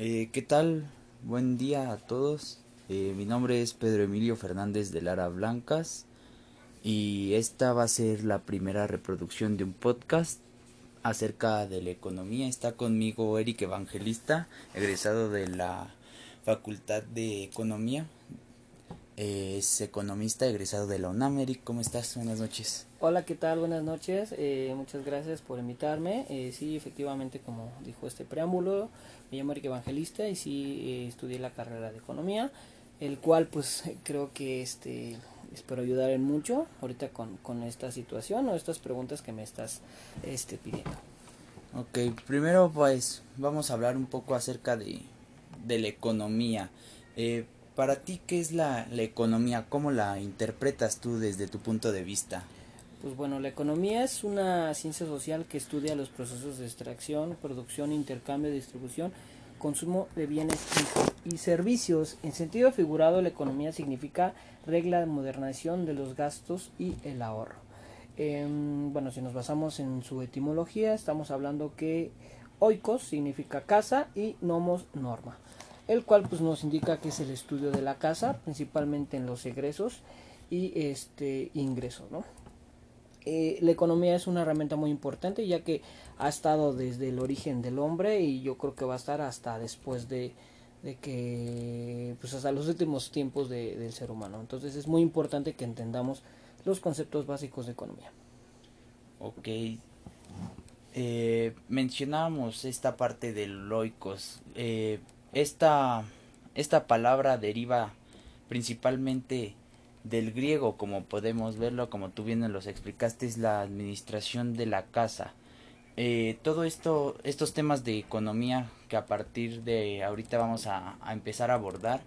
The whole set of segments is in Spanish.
Eh, ¿Qué tal? Buen día a todos. Eh, mi nombre es Pedro Emilio Fernández de Lara Blancas y esta va a ser la primera reproducción de un podcast acerca de la economía. Está conmigo Eric Evangelista, egresado de la Facultad de Economía. Eh, es economista egresado de la UNAM. Eric, ¿cómo estás? Buenas noches. Hola, ¿qué tal? Buenas noches. Eh, muchas gracias por invitarme. Eh, sí, efectivamente, como dijo este preámbulo, me llamo Eric Evangelista y sí estudié la carrera de economía, el cual pues creo que este espero ayudar en mucho ahorita con, con esta situación o estas preguntas que me estás este, pidiendo. Ok, primero pues vamos a hablar un poco acerca de, de la economía. Eh, para ti, ¿qué es la, economía? ¿Cómo la interpretas tú desde tu punto de vista? Pues bueno, la economía es una ciencia social que estudia los procesos de extracción, producción, intercambio, distribución, consumo de bienes y servicios. En sentido figurado, la economía significa regla de modernización de los gastos y el ahorro. Em, bueno, si nos basamos en su etimología, estamos hablando que oikos significa casa y nomos norma el cual pues nos indica que es el estudio de la casa, principalmente en los egresos y este ingresos, ¿no? Eh, la economía es una herramienta muy importante ya que ha estado desde el origen del hombre y yo creo que va a estar hasta después de, de que pues hasta los últimos tiempos de, del ser humano. Entonces es muy importante que entendamos los conceptos básicos de economía. Ok. Eh, mencionábamos esta parte del loicos. Eh, esta, esta palabra deriva principalmente del griego, como podemos verlo, como tú bien nos los explicaste, es la administración de la casa. Eh, todo esto, estos temas de economía que a partir de ahorita vamos a, empezar a abordar,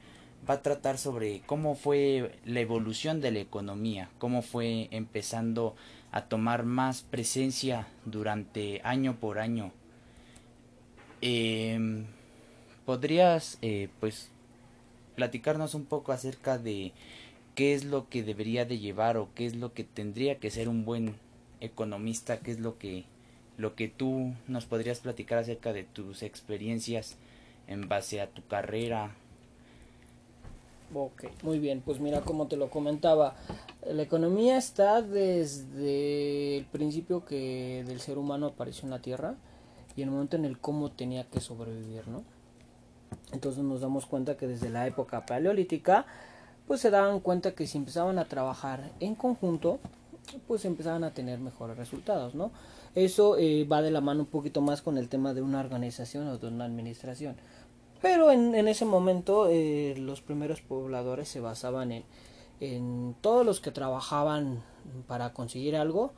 va a tratar sobre cómo fue la evolución de la economía, cómo fue empezando a tomar más presencia durante año por año. Eh, ¿Podrías, eh, pues, platicarnos un poco acerca de qué es lo que debería de llevar o qué es lo que tendría que ser un buen economista? ¿Qué es lo que, lo que tú nos podrías platicar acerca de tus experiencias en base a tu carrera? Ok, muy bien, pues mira, como te lo comentaba, la economía está desde el principio que del ser humano apareció en la Tierra y el momento en el cómo tenía que sobrevivir, ¿no? Entonces nos damos cuenta que desde la época paleolítica, pues se daban cuenta que si empezaban a trabajar en conjunto, pues empezaban a tener mejores resultados, ¿no? Eso eh, va de la mano un poquito más con el tema de una organización o de una administración. Pero en, en ese momento eh, los primeros pobladores se basaban en, en todos los que trabajaban para conseguir algo,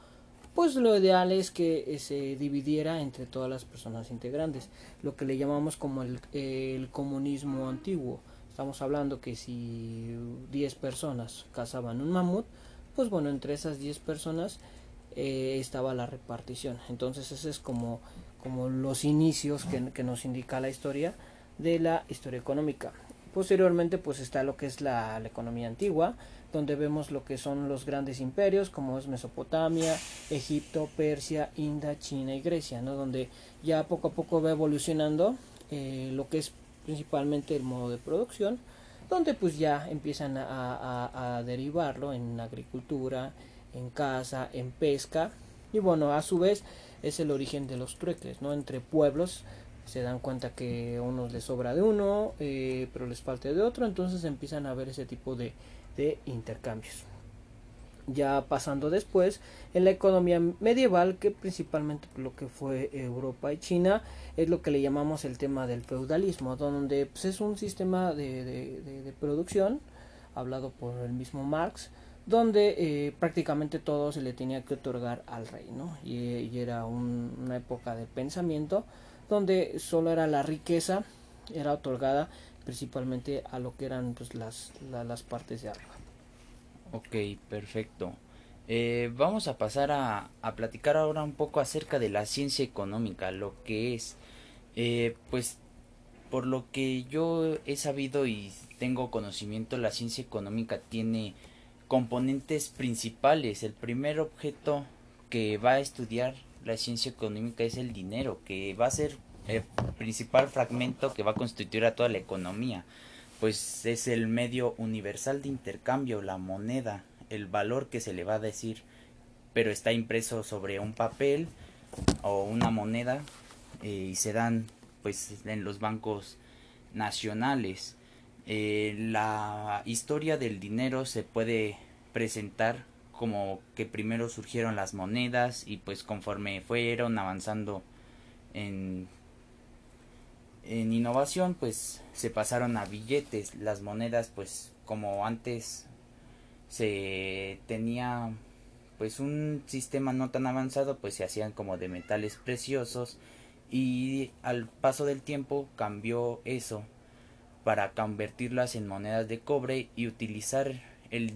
pues lo ideal es que eh, se dividiera entre todas las personas integrantes, lo que le llamamos como el, comunismo antiguo. Estamos hablando que si 10 personas cazaban un mamut, pues bueno, entre esas 10 personas eh, estaba la repartición. Entonces ese es como, como los inicios que, nos indica la historia de la historia económica. Posteriormente pues está lo que es la economía antigua, donde vemos lo que son los grandes imperios como es Mesopotamia, Egipto, Persia, India, China y Grecia, ¿no? donde ya poco a poco va evolucionando eh, lo que es principalmente el modo de producción, donde pues ya empiezan a, derivarlo en agricultura, en caza, en pesca y bueno, a su vez es el origen de los trueques, ¿no? Entre pueblos se dan cuenta que a unos les sobra de uno, eh, pero les falta de otro, entonces empiezan a ver ese tipo de, de intercambios. Ya pasando después en la economía medieval, que principalmente lo que fue Europa y China, es lo que le llamamos el tema del feudalismo, donde pues, es un sistema de, de, producción, hablado por el mismo Marx, donde eh, prácticamente todo se le tenía que otorgar al rey, ¿no? Y, y era un, una época de pensamiento donde solo era la riqueza, era otorgada principalmente a lo que eran pues, las, la, las partes de arriba. Ok, perfecto. Eh, vamos a pasar a, a, platicar ahora un poco acerca de la ciencia económica, lo que es, eh, pues, por lo que yo he sabido y tengo conocimiento, la ciencia económica tiene componentes principales. El primer objeto que va a estudiar la ciencia económica es el dinero, que va a ser el principal fragmento que va a constituir a toda la economía, pues es el medio universal de intercambio, la moneda, el valor que se le va a decir, pero está impreso sobre un papel o una moneda eh, y se dan pues en los bancos nacionales. Eh, la historia del dinero se puede presentar como que primero surgieron las monedas y pues conforme fueron avanzando en, en innovación pues se pasaron a billetes las monedas pues como antes se tenía pues un sistema no tan avanzado pues se hacían como de metales preciosos y al paso del tiempo cambió eso para convertirlas en monedas de cobre y utilizar el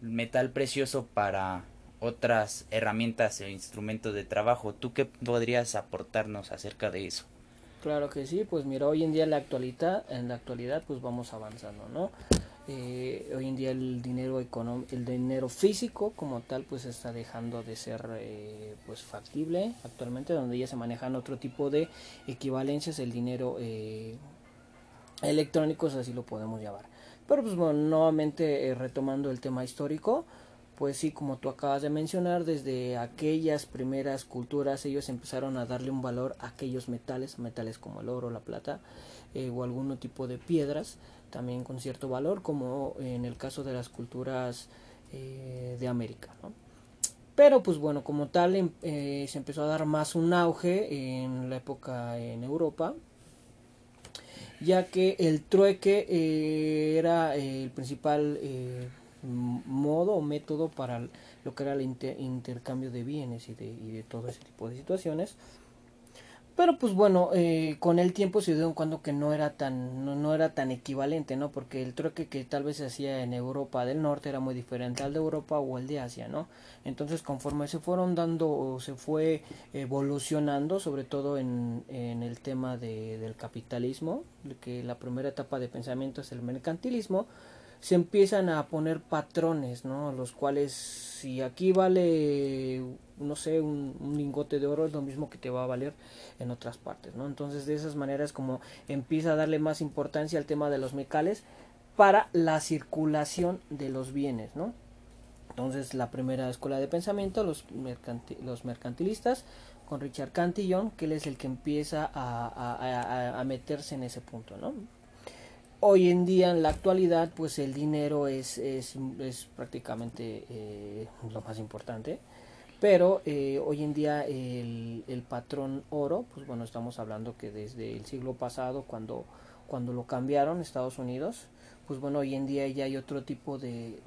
metal precioso para otras herramientas e instrumentos de trabajo. ¿Tú qué podrías aportarnos acerca de eso? Claro que sí, pues mira, hoy en día en la actualidad, en la actualidad pues vamos avanzando, ¿no? Eh, hoy en día el dinero el dinero físico como tal pues está dejando de ser eh, pues factible actualmente donde ya se manejan otro tipo de equivalencias el dinero eh, electrónicos así lo podemos llamar pero pues bueno nuevamente retomando el tema histórico pues sí, como tú acabas de mencionar, desde aquellas primeras culturas ellos empezaron a darle un valor a aquellos metales, metales como el oro, la plata eh, o algún tipo de piedras, también con cierto valor, como en el caso de las culturas eh, de América. Pero pues bueno, como tal em, eh, se empezó a dar más un auge en la época en Europa, ya que el trueque era el principal modo o método para lo que era el intercambio de bienes y de, todo ese tipo de situaciones. Pero pues bueno, eh, con el tiempo se dieron cuando que no era tan no, no, era tan equivalente, ¿no? Porque el trueque que tal vez se hacía en Europa del Norte era muy diferente al de Europa o el de Asia, ¿no? Entonces conforme se fueron dando o se fue evolucionando, sobre todo en, en el tema de, del capitalismo, que la primera etapa de pensamiento es el mercantilismo, se empiezan a poner patrones, ¿no? Los cuales, si aquí vale, no sé, un, lingote de oro, es lo mismo que te va a valer en otras partes, ¿no? Entonces, de esas maneras, como empieza a darle más importancia al tema de los mecales para la circulación de los bienes, ¿no? Entonces, la primera escuela de pensamiento, los, los mercantilistas, con Richard Cantillon, que él es el que empieza a, a meterse en ese punto, ¿no? Hoy en día en la actualidad pues el dinero es, es, es prácticamente eh, lo más importante. Pero eh, hoy en día el, el, patrón oro pues bueno estamos hablando que desde el siglo pasado cuando cuando lo cambiaron Estados Unidos pues bueno hoy en día ya hay otro tipo de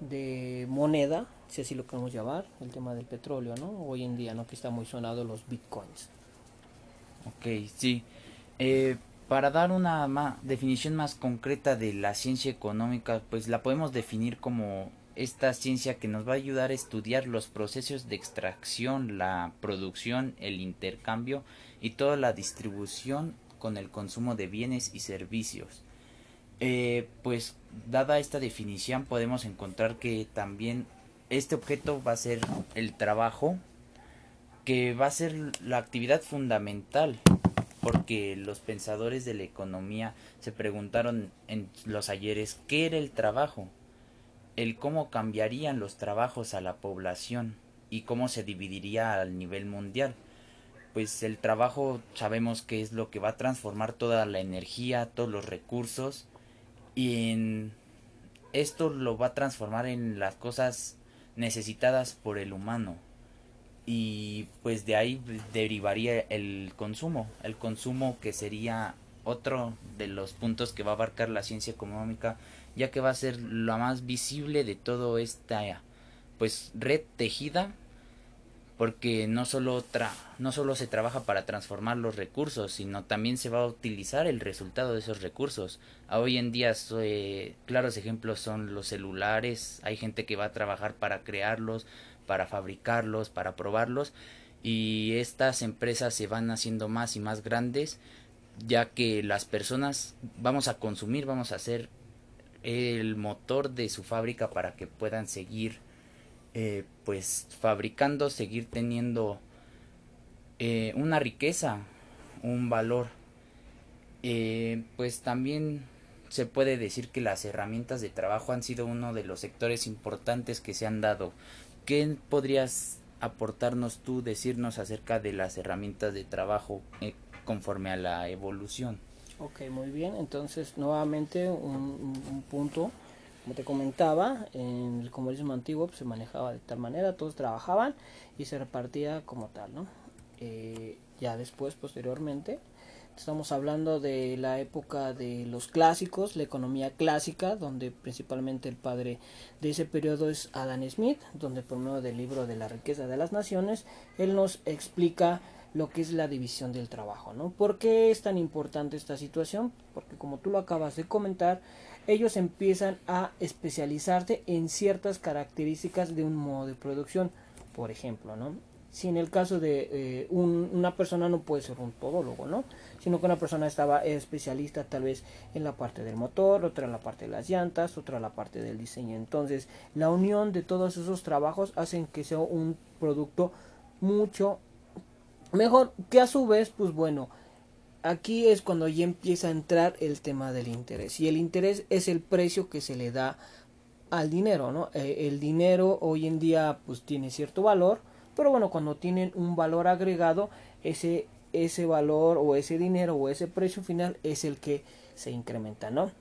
de, moneda si así lo queremos llamar el tema del petróleo no hoy en día no que está muy sonado los bitcoins. Ok sí eh, para dar una definición más concreta de la ciencia económica, pues la podemos definir como esta ciencia que nos va a ayudar a estudiar los procesos de extracción, la producción, el intercambio y toda la distribución con el consumo de bienes y servicios. Eh, pues dada esta definición podemos encontrar que también este objeto va a ser el trabajo, que va a ser la actividad fundamental porque los pensadores de la economía se preguntaron en los ayeres qué era el trabajo, el cómo cambiarían los trabajos a la población y cómo se dividiría al nivel mundial. Pues el trabajo sabemos que es lo que va a transformar toda la energía, todos los recursos y en esto lo va a transformar en las cosas necesitadas por el humano y pues de ahí derivaría el consumo, el consumo que sería otro de los puntos que va a abarcar la ciencia económica, ya que va a ser la más visible de todo esta pues red tejida porque no solo tra no solo se trabaja para transformar los recursos, sino también se va a utilizar el resultado de esos recursos. Hoy en día eh, claros ejemplos son los celulares, hay gente que va a trabajar para crearlos, para fabricarlos, para probarlos y estas empresas se van haciendo más y más grandes ya que las personas vamos a consumir, vamos a ser el motor de su fábrica para que puedan seguir eh, pues fabricando, seguir teniendo eh, una riqueza, un valor. Eh, pues también se puede decir que las herramientas de trabajo han sido uno de los sectores importantes que se han dado. ¿Qué podrías aportarnos tú, decirnos acerca de las herramientas de trabajo eh, conforme a la evolución? Ok, muy bien. Entonces, nuevamente un, punto, como te comentaba, en el comunismo antiguo pues, se manejaba de tal manera, todos trabajaban y se repartía como tal, ¿no? Eh, ya después, posteriormente, estamos hablando de la época de los clásicos, la economía clásica, donde principalmente el padre de ese periodo es Adam Smith, donde por medio del libro de la riqueza de las naciones, él nos explica lo que es la división del trabajo, ¿no? ¿Por qué es tan importante esta situación? Porque como tú lo acabas de comentar, ellos empiezan a especializarse en ciertas características de un modo de producción, por ejemplo, ¿no? Si en el caso de eh, una persona no puede ser un todólogo, ¿no? Sino que una persona estaba especialista tal vez en la parte del motor, otra en la parte de las llantas, otra en la parte del diseño. Entonces, la unión de todos esos trabajos hacen que sea un producto mucho Mejor que a su vez, pues bueno, aquí es cuando ya empieza a entrar el tema del interés. Y el interés es el precio que se le da al dinero, ¿no? Eh, el dinero hoy en día pues tiene cierto valor, pero bueno, cuando tienen un valor agregado, ese, ese valor o ese dinero o ese precio final es el que se incrementa, ¿no?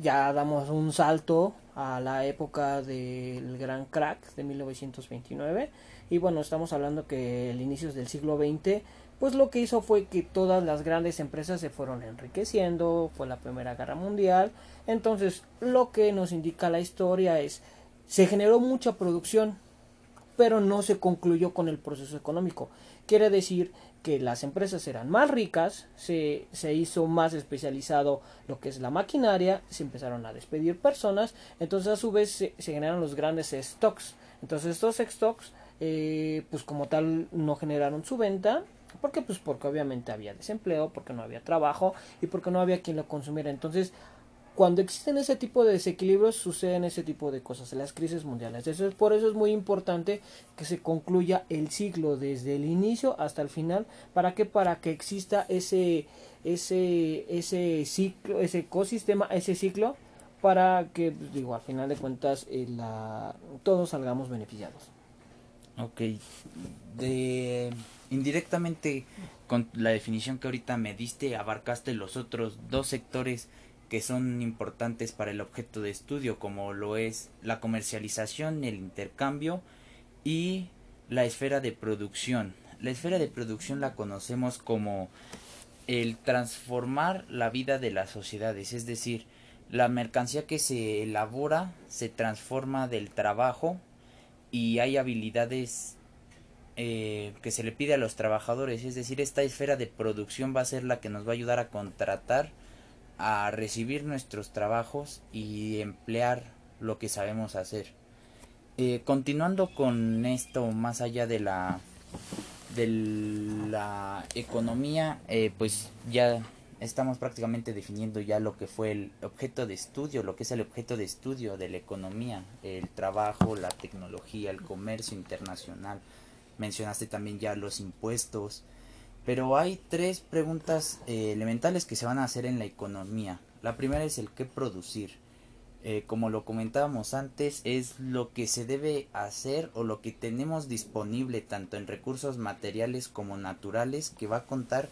Ya damos un salto a la época del gran crack de 1929 y bueno, estamos hablando que el inicios del siglo XX, pues lo que hizo fue que todas las grandes empresas se fueron enriqueciendo, fue la Primera Guerra Mundial. Entonces, lo que nos indica la historia es, se generó mucha producción, pero no se concluyó con el proceso económico. Quiere decir que las empresas eran más ricas, se, se, hizo más especializado lo que es la maquinaria, se empezaron a despedir personas, entonces a su vez se, se generaron los grandes stocks. Entonces estos stocks eh, pues como tal no generaron su venta porque pues porque obviamente había desempleo porque no había trabajo y porque no había quien lo consumiera entonces cuando existen ese tipo de desequilibrios suceden ese tipo de cosas las crisis mundiales. Eso es por eso es muy importante que se concluya el ciclo desde el inicio hasta el final. Para que para que exista ese ese ese ciclo ese ecosistema ese ciclo para que pues, digo al final de cuentas eh, la, todos salgamos beneficiados. Ok, de indirectamente con la definición que ahorita me diste abarcaste los otros dos sectores que son importantes para el objeto de estudio como lo es la comercialización, el intercambio y la esfera de producción. La esfera de producción la conocemos como el transformar la vida de las sociedades, es decir, la mercancía que se elabora se transforma del trabajo y hay habilidades eh, que se le pide a los trabajadores, es decir, esta esfera de producción va a ser la que nos va a ayudar a contratar, a recibir nuestros trabajos y emplear lo que sabemos hacer. Eh, continuando con esto, más allá de la de la economía, eh, pues ya estamos prácticamente definiendo ya lo que fue el objeto de estudio, lo que es el objeto de estudio de la economía, el trabajo, la tecnología, el comercio internacional. Mencionaste también ya los impuestos. Pero hay tres preguntas eh, elementales que se van a hacer en la economía. La primera es el qué producir. Eh, como lo comentábamos antes, es lo que se debe hacer o lo que tenemos disponible tanto en recursos materiales como naturales que va a contar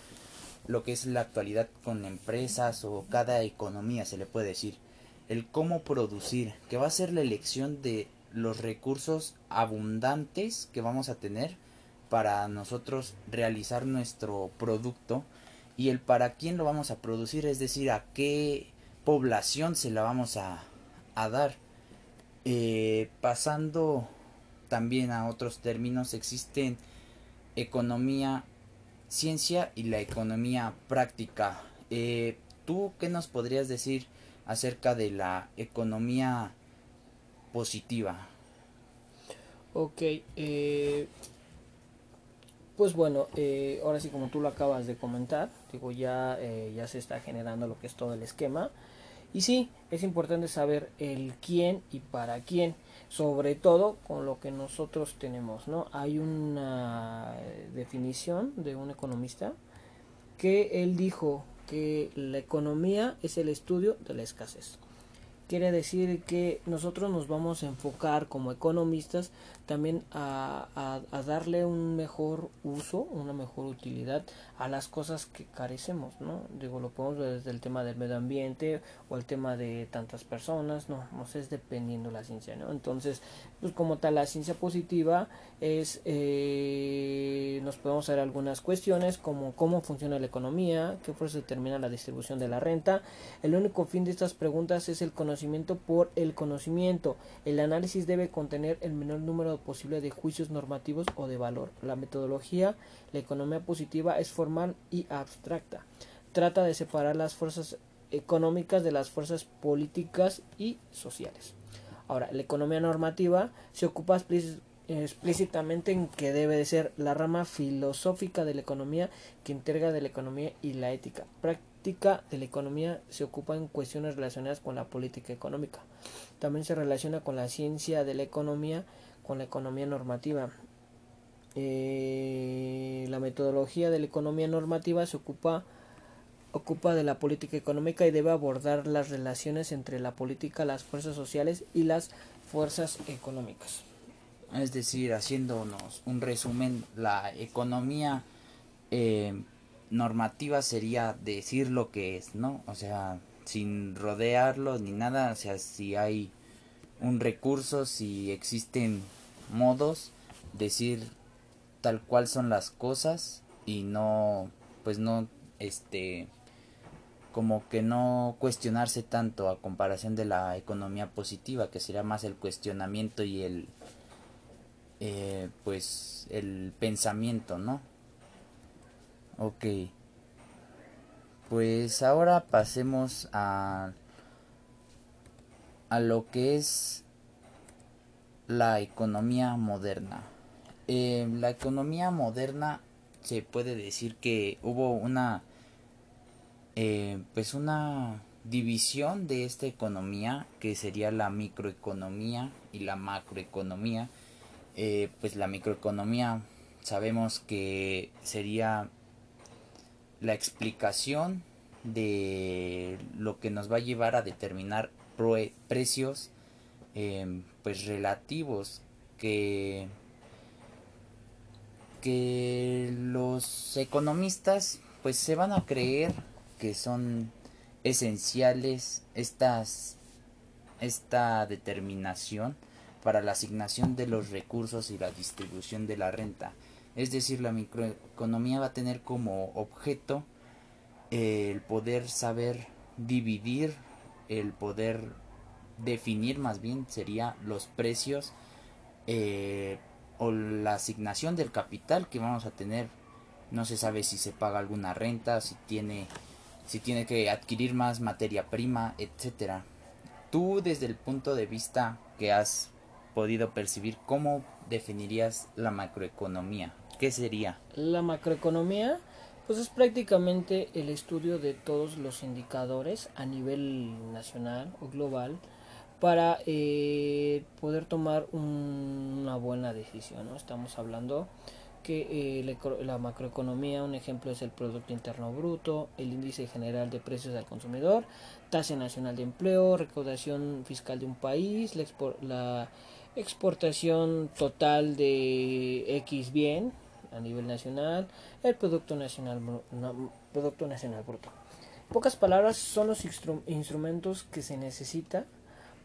lo que es la actualidad con empresas o cada economía se le puede decir el cómo producir que va a ser la elección de los recursos abundantes que vamos a tener para nosotros realizar nuestro producto y el para quién lo vamos a producir es decir a qué población se la vamos a, a dar eh, pasando también a otros términos existen economía ciencia y la economía práctica. Eh, ¿Tú qué nos podrías decir acerca de la economía positiva? Ok, eh, pues bueno, eh, ahora sí como tú lo acabas de comentar, digo ya, ya se está generando lo que es todo el esquema Y sí, es importante saber el quién y para quién, sobre todo con lo que nosotros tenemos, ¿no? Hay una definición de un economista que él dijo que la economía es el estudio de la escasez. Quiere decir que nosotros nos vamos a enfocar como economistas también a, a, darle un mejor uso, una mejor utilidad a las cosas que carecemos, ¿no? Digo, lo podemos ver desde el tema del medio ambiente o el tema de tantas personas, no, no sé, es dependiendo la ciencia, ¿no? Entonces, pues como tal, la ciencia positiva es, eh, nos podemos hacer algunas cuestiones como cómo funciona la economía, qué fuerza determina la distribución de la renta. El único fin de estas preguntas es el conocimiento por el conocimiento. El análisis debe contener el menor número posible de juicios normativos o de valor. La metodología, la economía positiva, es formal y abstracta. Trata de separar las fuerzas económicas de las fuerzas políticas y sociales. Ahora, la economía normativa se ocupa explícitamente en que debe de ser la rama filosófica de la economía que integra de la economía y la ética. Práctica de la economía se ocupa en cuestiones relacionadas con la política económica. También se relaciona con la ciencia de la economía con la economía normativa. Eh, la metodología de la economía normativa se ocupa ocupa de la política económica y debe abordar las relaciones entre la política, las fuerzas sociales y las fuerzas económicas. Es decir, haciéndonos un resumen, la economía eh, normativa sería decir lo que es, ¿no? O sea, sin rodearlo ni nada, o sea, si hay un recurso, si existen modos, decir tal cual son las cosas y no, pues no, este, como que no cuestionarse tanto a comparación de la economía positiva, que sería más el cuestionamiento y el, eh, pues, el pensamiento, ¿no? Ok. Pues ahora pasemos a a lo que es la economía moderna. Eh, la economía moderna se puede decir que hubo una eh, pues una división de esta economía que sería la microeconomía y la macroeconomía eh, pues la microeconomía sabemos que sería la explicación de lo que nos va a llevar a determinar precios Em, pues relativos que que los economistas pues se van a creer que son esenciales estas esta determinación para la asignación de los recursos y la distribución de la renta. Es decir, la microeconomía va a tener como objeto el poder saber dividir, el poder definir más bien sería los precios eh, o la asignación del capital que vamos a tener. No se sabe si se paga alguna renta si tiene si tiene que adquirir más materia prima etcétera. Tú desde el punto de vista que has podido percibir cómo definirías la macroeconomía qué sería la macroeconomía pues es prácticamente el estudio de todos los indicadores a nivel nacional o global para eh, poder tomar una buena decisión. ¿no? Estamos hablando que eh, la, macroeconomía, un ejemplo es el Producto Interno Bruto, el índice general de precios al consumidor, tasa nacional de empleo, recaudación fiscal de un país, la, la exportación total de X bien a nivel nacional, el Producto Nacional, producto nacional Bruto. En pocas palabras, son los instrumentos que se necesita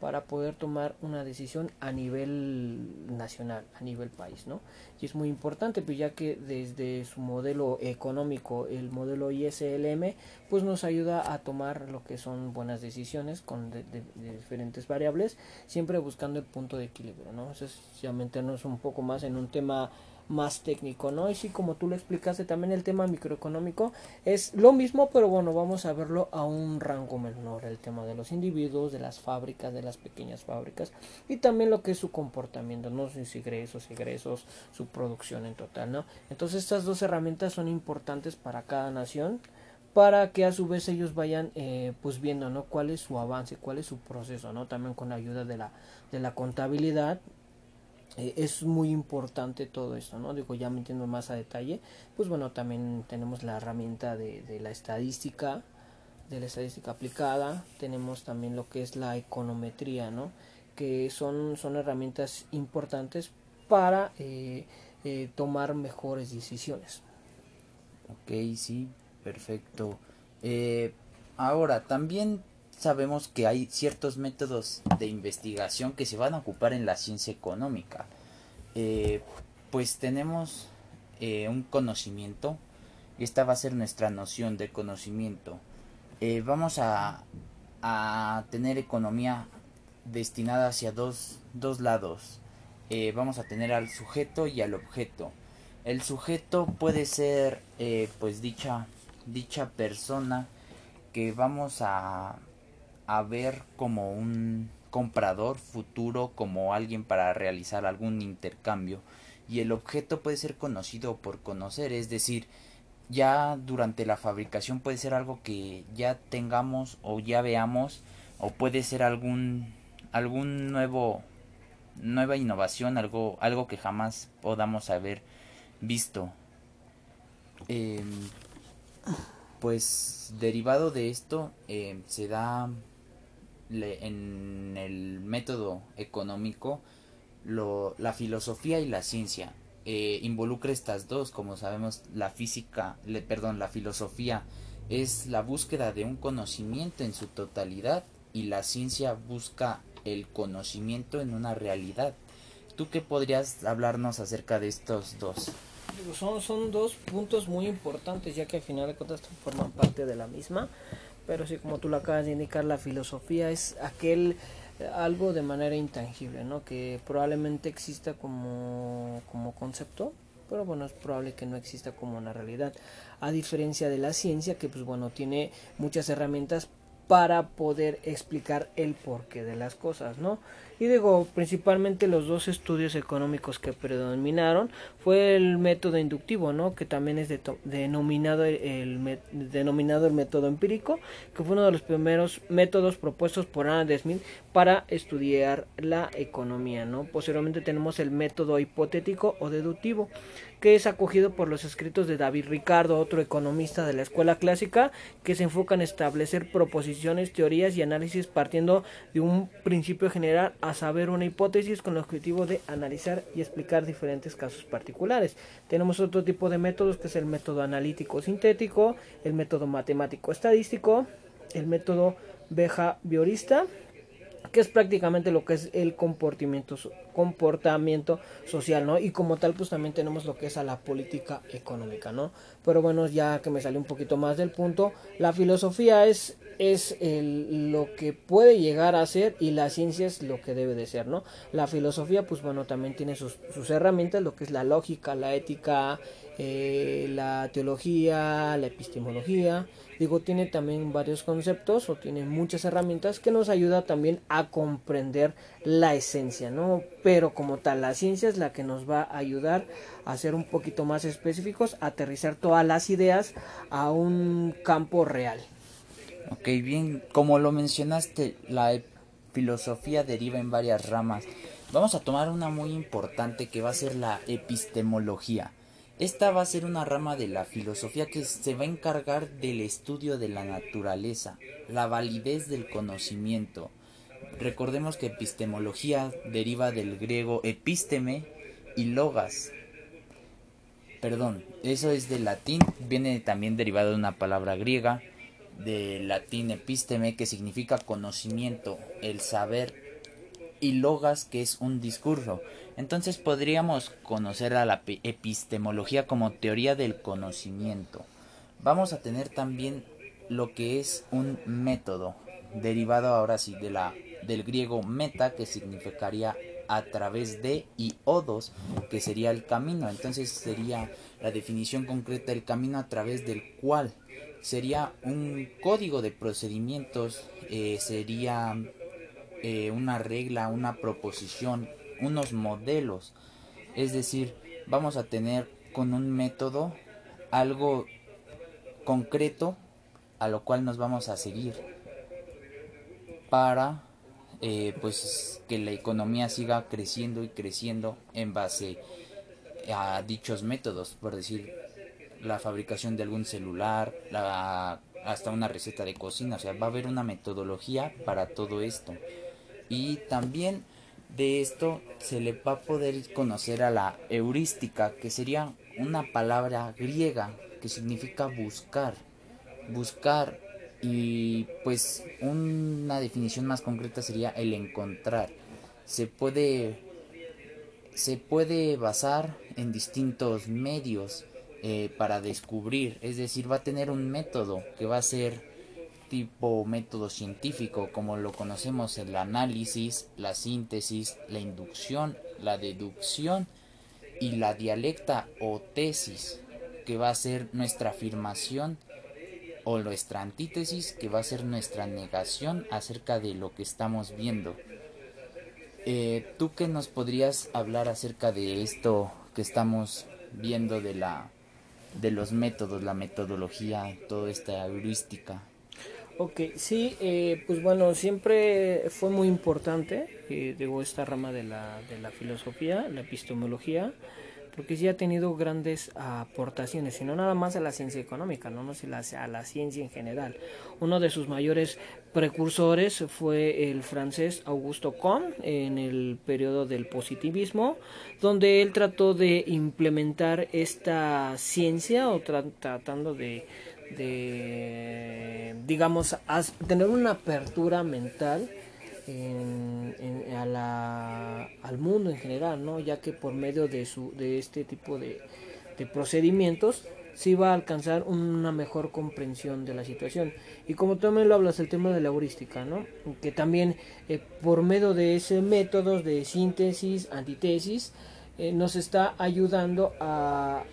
para poder tomar una decisión a nivel nacional, a nivel país, ¿no? Y es muy importante, pues ya que desde su modelo económico, el modelo ISLM, pues nos ayuda a tomar lo que son buenas decisiones con de, diferentes variables, siempre buscando el punto de equilibrio, ¿no? Entonces, ya meternos un poco más en un tema más técnico, ¿no? Y sí, como tú lo explicaste, también el tema microeconómico es lo mismo, pero bueno, vamos a verlo a un rango menor, el tema de los individuos, de las fábricas, de las pequeñas fábricas, y también lo que es su comportamiento, ¿no? Sus ingresos, egresos, su producción en total, ¿no? Entonces estas dos herramientas son importantes para cada nación para que a su vez ellos vayan eh, pues viendo no cuál es su avance cuál es su proceso no también con la ayuda de la de la contabilidad eh, es muy importante todo esto no digo ya metiendo más a detalle pues bueno también tenemos la herramienta de, la estadística de la estadística aplicada tenemos también lo que es la econometría no que son son herramientas importantes para eh, eh, tomar mejores decisiones. Ok sí Perfecto. Ahora, también sabemos que hay ciertos métodos de investigación que se van a ocupar en la ciencia económica. Eh, pues tenemos eh, un conocimiento y esta va a ser nuestra noción de conocimiento. vamos a, a, tener economía destinada hacia dos, dos lados. vamos a tener al sujeto y al objeto. El sujeto puede ser pues dicha dicha persona que vamos a, a ver como un comprador futuro, como alguien para realizar algún intercambio y el objeto puede ser conocido por conocer, es decir, ya durante la fabricación puede ser algo que ya tengamos o ya veamos o puede ser algún algún nuevo nueva innovación, algo algo que jamás podamos haber visto. Eh, pues derivado de esto eh, se da en el método económico lo, la filosofía y la ciencia. Eh, involucra estas dos, como sabemos, la física, le, perdón, la filosofía es la búsqueda de un conocimiento en su totalidad y la ciencia busca el conocimiento en una realidad. ¿Tú qué podrías hablarnos acerca de estos dos? son, son dos puntos muy importantes, ya que al final de cuentas forman parte de la misma. Pero sí, como tú lo acabas de indicar, la filosofía es aquel eh, algo de manera intangible, ¿no? Que probablemente exista como, como concepto, pero bueno, es probable que no exista como una realidad. A diferencia de la ciencia, que pues bueno, tiene muchas herramientas para poder explicar el porqué de las cosas, ¿no? Y digo, principalmente los dos estudios económicos que predominaron fue el método inductivo, ¿no? Que también es denominado el, denominado el método empírico, que fue uno de los primeros métodos propuestos por Adam Smith para estudiar la economía, ¿no? Posteriormente tenemos el método hipotético o deductivo, que es acogido por los escritos de David Ricardo, otro economista de la escuela clásica, que se enfoca en establecer proposiciones, teorías y análisis partiendo de un principio general a saber una hipótesis con el objetivo de analizar y explicar diferentes casos particulares. Tenemos otro tipo de métodos que es el método analítico sintético, el método matemático estadístico, el método behaviorista que es prácticamente lo que es el comportamiento, social, ¿no? Y como tal, pues también tenemos lo que es a la política económica, ¿no? Pero bueno, ya que me salió un poquito más del punto, la filosofía es, es el, lo que puede llegar a ser y la ciencia es lo que debe de ser, ¿no? La filosofía, pues bueno, también tiene sus, sus herramientas, lo que es la lógica, la ética, eh, la teología, la epistemología, digo, tiene también varios conceptos o tiene muchas herramientas que nos ayuda también a comprender la esencia, ¿no? Pero como tal, la ciencia es la que nos va a ayudar a ser un poquito más específicos, a aterrizar todas las ideas a un campo real. Ok, bien, como lo mencionaste, la filosofía deriva en varias ramas. Vamos a tomar una muy importante que va a ser la epistemología. Esta va a ser una rama de la filosofía que se va a encargar del estudio de la naturaleza, la validez del conocimiento. Recordemos que epistemología deriva del griego episteme y logas. Perdón, eso es del latín, viene también derivado de una palabra griega, del latín episteme que significa conocimiento, el saber, y logas que es un discurso. Entonces podríamos conocer a la epistemología como teoría del conocimiento. Vamos a tener también lo que es un método, derivado ahora sí de la, del griego meta, que significaría a través de, y odos, que sería el camino. Entonces sería la definición concreta del camino a través del cual sería un código de procedimientos, eh, sería eh, una regla, una proposición, unos modelos. Es decir, vamos a tener con un método algo concreto a lo cual nos vamos a seguir para eh, pues que la economía siga creciendo y creciendo en base a dichos métodos, por decir la fabricación de algún celular, la, hasta una receta de cocina, o sea, va a haber una metodología para todo esto. Y también de esto se le va a poder conocer a la heurística, que sería una palabra griega que significa buscar. Buscar y pues una definición más concreta sería el encontrar. Se puede se puede basar en distintos medios eh, para descubrir, es decir, va a tener un método que va a ser tipo método científico, como lo conocemos el análisis, la síntesis, la inducción, la deducción y la dialecta o tesis, que va a ser nuestra afirmación o nuestra antítesis, que va a ser nuestra negación acerca de lo que estamos viendo. Eh, ¿Tú qué nos podrías hablar acerca de esto que estamos viendo de la de los métodos, la metodología, toda esta heurística? Ok, sí, eh, pues bueno, siempre fue muy importante, eh, digo, esta rama de la, de la filosofía, la epistemología, porque sí ha tenido grandes aportaciones, y no nada más a la ciencia económica, no, no a la ciencia en general. Uno de sus mayores precursores fue el francés Augusto Comte en el periodo del positivismo, donde él trató de implementar esta ciencia o tratando de de, digamos, tener una apertura mental en, a la, al mundo en general, ¿no? Ya que por medio de, su, de este tipo de, de procedimientos se iba a alcanzar una mejor comprensión de la situación. Y como también lo hablas, el tema de la heurística, ¿no? Que también eh, por medio de ese métodos de síntesis, antítesis, eh, nos está ayudando a,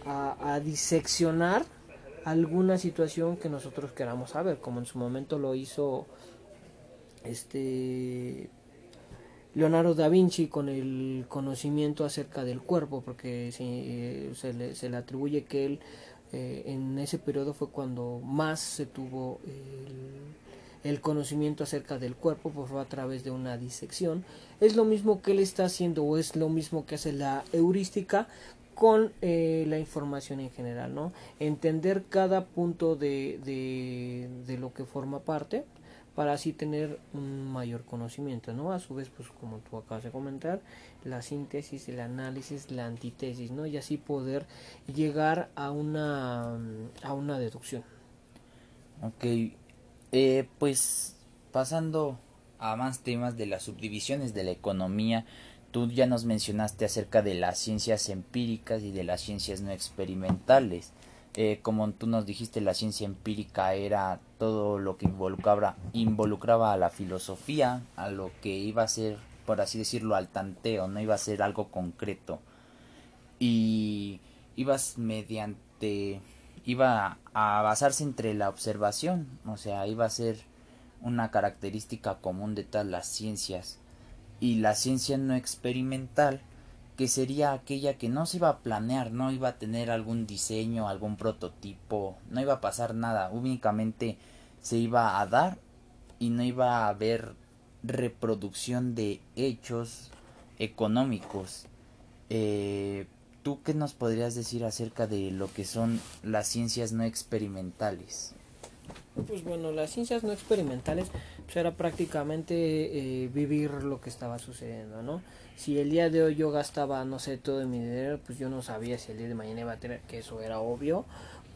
a diseccionar alguna situación que nosotros queramos saber, como en su momento lo hizo este Leonardo da Vinci con el conocimiento acerca del cuerpo, porque se, se, le, se le, atribuye que él eh, en ese periodo fue cuando más se tuvo el, el, conocimiento acerca del cuerpo, pues fue a través de una disección. Es lo mismo que él está haciendo o es lo mismo que hace la heurística con eh, la información en general, ¿no? Entender cada punto de, de, lo que forma parte para así tener un mayor conocimiento, ¿no? A su vez, pues como tú acabas de comentar, la síntesis, el análisis, la antítesis, ¿no? Y así poder llegar a una, a una deducción. Ok, eh, pues pasando a más temas de las subdivisiones de la economía, Tú ya nos mencionaste acerca de las ciencias empíricas y de las ciencias no experimentales. Eh, como tú nos dijiste, la ciencia empírica era todo lo que involucraba, involucraba a la filosofía, a lo que iba a ser, por así decirlo, al tanteo, no iba a ser algo concreto. Y ibas mediante, iba a basarse entre la observación, o sea, iba a ser una característica común de todas las ciencias y la ciencia no experimental que sería aquella que no se iba a planear, no iba a tener algún diseño, algún prototipo, no iba a pasar nada, únicamente se iba a dar y no iba a haber reproducción de hechos económicos. Eh, ¿Tú qué nos podrías decir acerca de lo que son las ciencias no experimentales? Pues bueno, las ciencias no experimentales pues era prácticamente eh, vivir lo que estaba sucediendo, ¿no? Si el día de hoy yo gastaba, no sé, todo mi dinero, pues yo no sabía si el día de mañana iba a tener, que eso era obvio,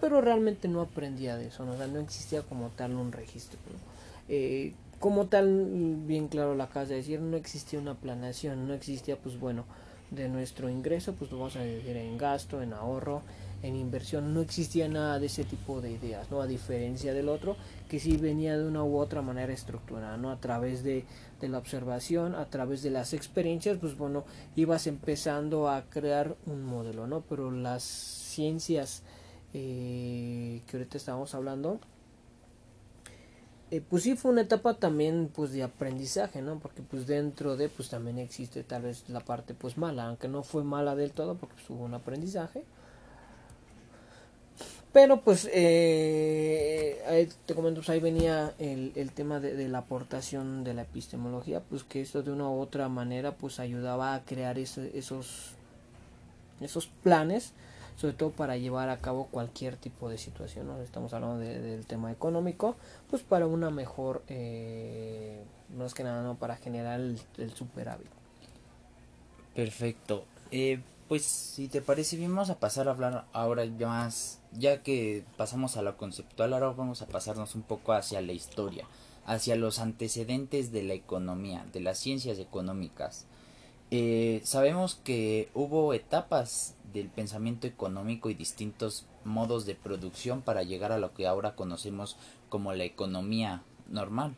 pero realmente no aprendía de eso, ¿no? O sea, no existía como tal un registro, ¿no? eh, como tal, bien claro lo acabas de decir, no existía una planeación, no existía, pues bueno, de nuestro ingreso, pues lo vamos a decir en gasto, en ahorro, en inversión no existía nada de ese tipo de ideas, ¿no? A diferencia del otro, que sí venía de una u otra manera estructurada, ¿no? A través de, de la observación, a través de las experiencias, pues bueno, ibas empezando a crear un modelo, ¿no? Pero las ciencias eh, que ahorita estamos hablando, eh, pues sí fue una etapa también pues de aprendizaje, ¿no? Porque pues dentro de pues también existe tal vez la parte pues mala, aunque no fue mala del todo porque pues, hubo un aprendizaje pero pues eh, te comento, pues ahí venía el, el tema de, de, la aportación de la epistemología, pues que esto de una u otra manera pues ayudaba a crear ese, esos, esos planes, sobre todo para llevar a cabo cualquier tipo de situación. Estamos hablando de, del tema económico, pues para una mejor, eh, más que nada, ¿no? Para generar el, el superávit. Perfecto. Eh, pues si te parece vamos a pasar a hablar ahora más, ya que pasamos a lo conceptual, ahora vamos a pasarnos un poco hacia la historia, hacia los antecedentes de la economía, de las ciencias económicas. Eh, sabemos que hubo etapas del pensamiento económico y distintos modos de producción para llegar a lo que ahora conocemos como la economía normal.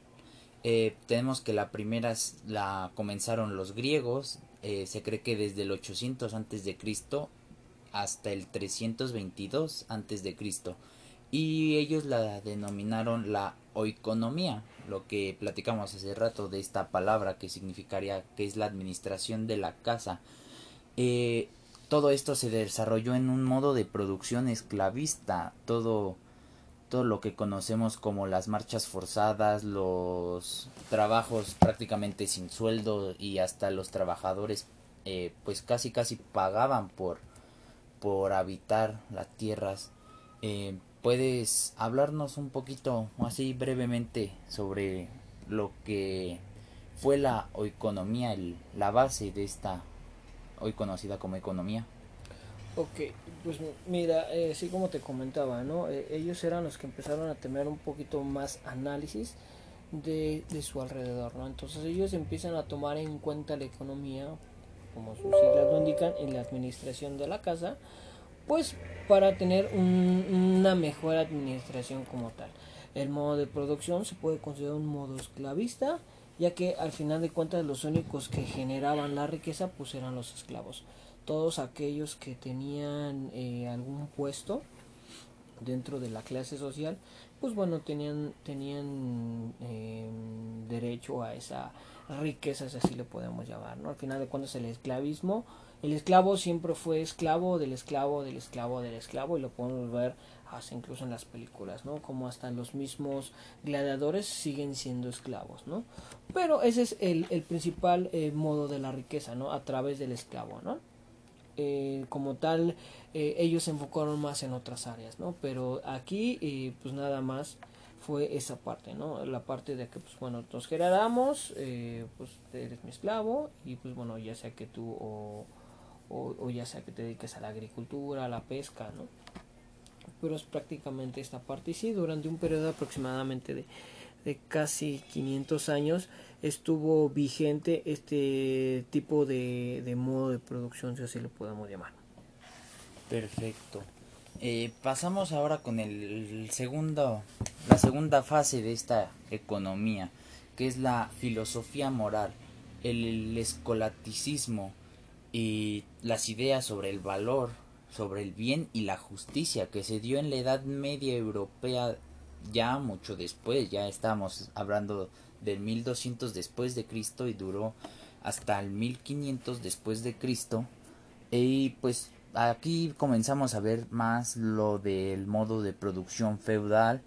Eh, tenemos que la primera la comenzaron los griegos, eh, se cree que desde el 800 antes de Cristo hasta el 322 antes de Cristo y ellos la denominaron la oikonomía, lo que platicamos hace rato de esta palabra que significaría que es la administración de la casa. Eh, todo esto se desarrolló en un modo de producción esclavista, todo lo que conocemos como las marchas forzadas, los trabajos prácticamente sin sueldo y hasta los trabajadores eh, pues casi casi pagaban por por habitar las tierras. Eh, ¿Puedes hablarnos un poquito así brevemente sobre lo que fue la economía, la base de esta hoy conocida como economía? Ok, pues mira, eh, así como te comentaba, ¿no? Eh, ellos eran los que empezaron a tener un poquito más análisis de, de, su alrededor, ¿no? Entonces ellos empiezan a tomar en cuenta la economía, como sus siglas lo indican, en la administración de la casa, pues para tener un, una mejor administración como tal. El modo de producción se puede considerar un modo esclavista, ya que al final de cuentas los únicos que generaban la riqueza pues eran los esclavos todos aquellos que tenían eh, algún puesto dentro de la clase social pues bueno tenían tenían eh, derecho a esa riqueza si así le podemos llamar no al final de cuentas el esclavismo el esclavo siempre fue esclavo del esclavo del esclavo del esclavo y lo podemos ver hasta incluso en las películas no como hasta los mismos gladiadores siguen siendo esclavos no pero ese es el, el principal eh, modo de la riqueza no a través del esclavo no eh, como tal eh, ellos se enfocaron más en otras áreas no pero aquí eh, pues nada más fue esa parte no la parte de que pues bueno nos generamos pues eres mi esclavo y pues bueno ya sea que tú o, o, o, ya sea que te dediques a la agricultura a la pesca no pero es prácticamente esta parte. Y sí durante un periodo aproximadamente de de casi 500 años estuvo vigente este tipo de, modo de producción, si así lo podemos llamar. Perfecto. Eh, pasamos ahora con el segundo, la segunda fase de esta economía, que es la filosofía moral, el escolaticismo y las ideas sobre el valor, sobre el bien y la justicia que se dio en la Edad Media Europea ya mucho después, ya estamos hablando del 1200 después de Cristo y duró hasta el 1500 después de Cristo. Y pues aquí comenzamos a ver más lo del modo de producción feudal,